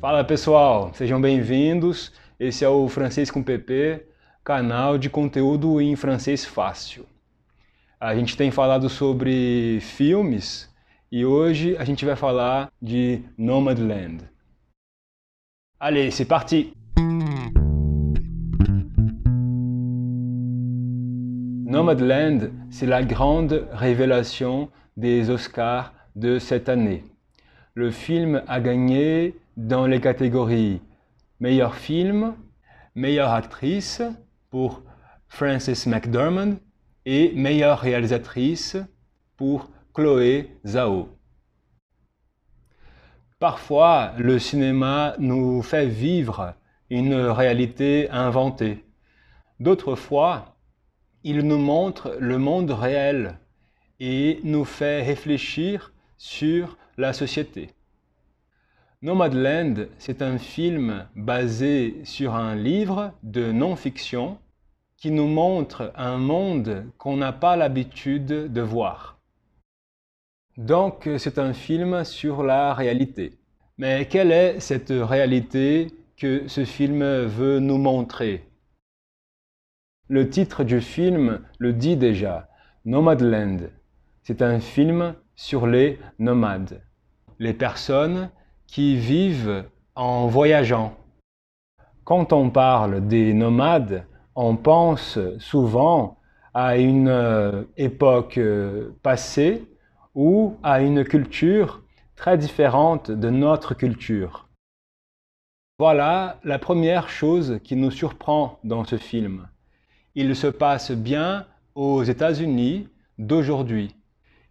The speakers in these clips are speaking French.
Fala pessoal, sejam bem-vindos. Esse é o Francês com PP, canal de conteúdo em francês fácil. A gente tem falado sobre filmes e hoje a gente vai falar de Nomadland. Allez, c'est parti! Nomadland, c'est la grande révélation des Oscars de cette année. Le film a gagné dans les catégories meilleur film, meilleure actrice pour Frances McDormand et meilleure réalisatrice pour Chloé Zhao. Parfois, le cinéma nous fait vivre une réalité inventée. D'autres fois, il nous montre le monde réel et nous fait réfléchir sur la société. Nomadland, c'est un film basé sur un livre de non-fiction qui nous montre un monde qu'on n'a pas l'habitude de voir. Donc c'est un film sur la réalité. Mais quelle est cette réalité que ce film veut nous montrer? Le titre du film le dit déjà, Nomadland. C'est un film sur les nomades, les personnes qui vivent en voyageant. Quand on parle des nomades, on pense souvent à une euh, époque euh, passée ou à une culture très différente de notre culture. Voilà la première chose qui nous surprend dans ce film. Il se passe bien aux États-Unis d'aujourd'hui.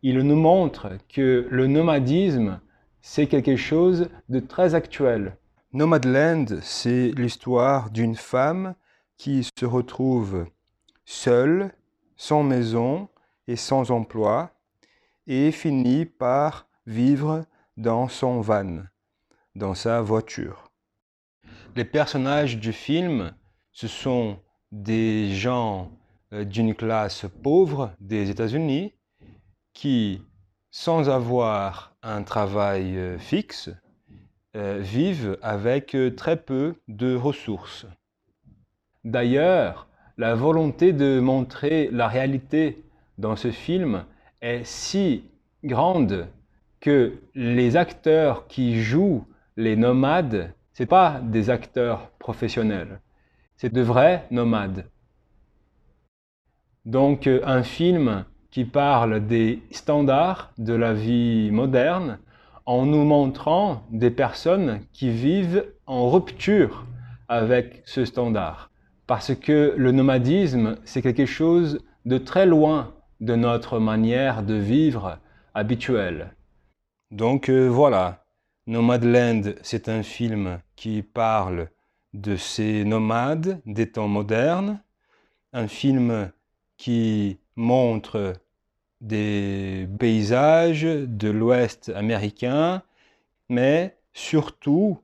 Il nous montre que le nomadisme, c'est quelque chose de très actuel. Nomadland, c'est l'histoire d'une femme qui se retrouve seule, sans maison et sans emploi, et finit par vivre dans son van, dans sa voiture. Les personnages du film, ce sont des gens euh, d'une classe pauvre des États-Unis qui, sans avoir un travail euh, fixe, euh, vivent avec très peu de ressources. D'ailleurs, la volonté de montrer la réalité dans ce film est si grande que les acteurs qui jouent les nomades, ce pas des acteurs professionnels, c'est de vrais nomades. Donc un film qui parle des standards de la vie moderne en nous montrant des personnes qui vivent en rupture avec ce standard. Parce que le nomadisme, c'est quelque chose de très loin de notre manière de vivre habituelle. Donc euh, voilà, Nomadland, c'est un film qui parle de ces nomades des temps modernes, un film qui montre des paysages de l'Ouest américain, mais surtout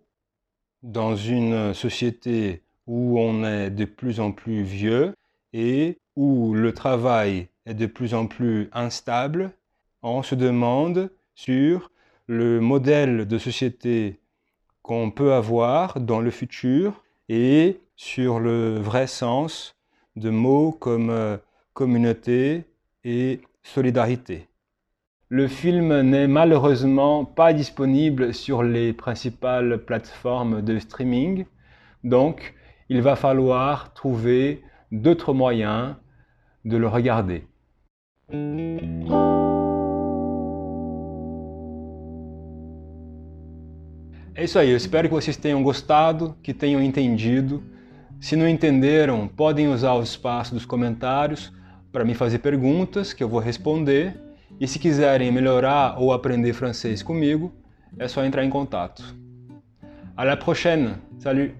dans une société où on est de plus en plus vieux et où le travail est de plus en plus instable, on se demande sur le modèle de société qu'on peut avoir dans le futur et sur le vrai sens de mots comme euh, communauté et solidarité. Le film n'est malheureusement pas disponible sur les principales plateformes de streaming, donc il va falloir trouver d'autres moyens de le regarder. É isso aí, eu espero que vocês tenham gostado, que tenham entendido. Se não entenderam, podem usar o espaço dos comentários para me fazer perguntas que eu vou responder. E se quiserem melhorar ou aprender francês comigo, é só entrar em contato. À la prochaine! Salut!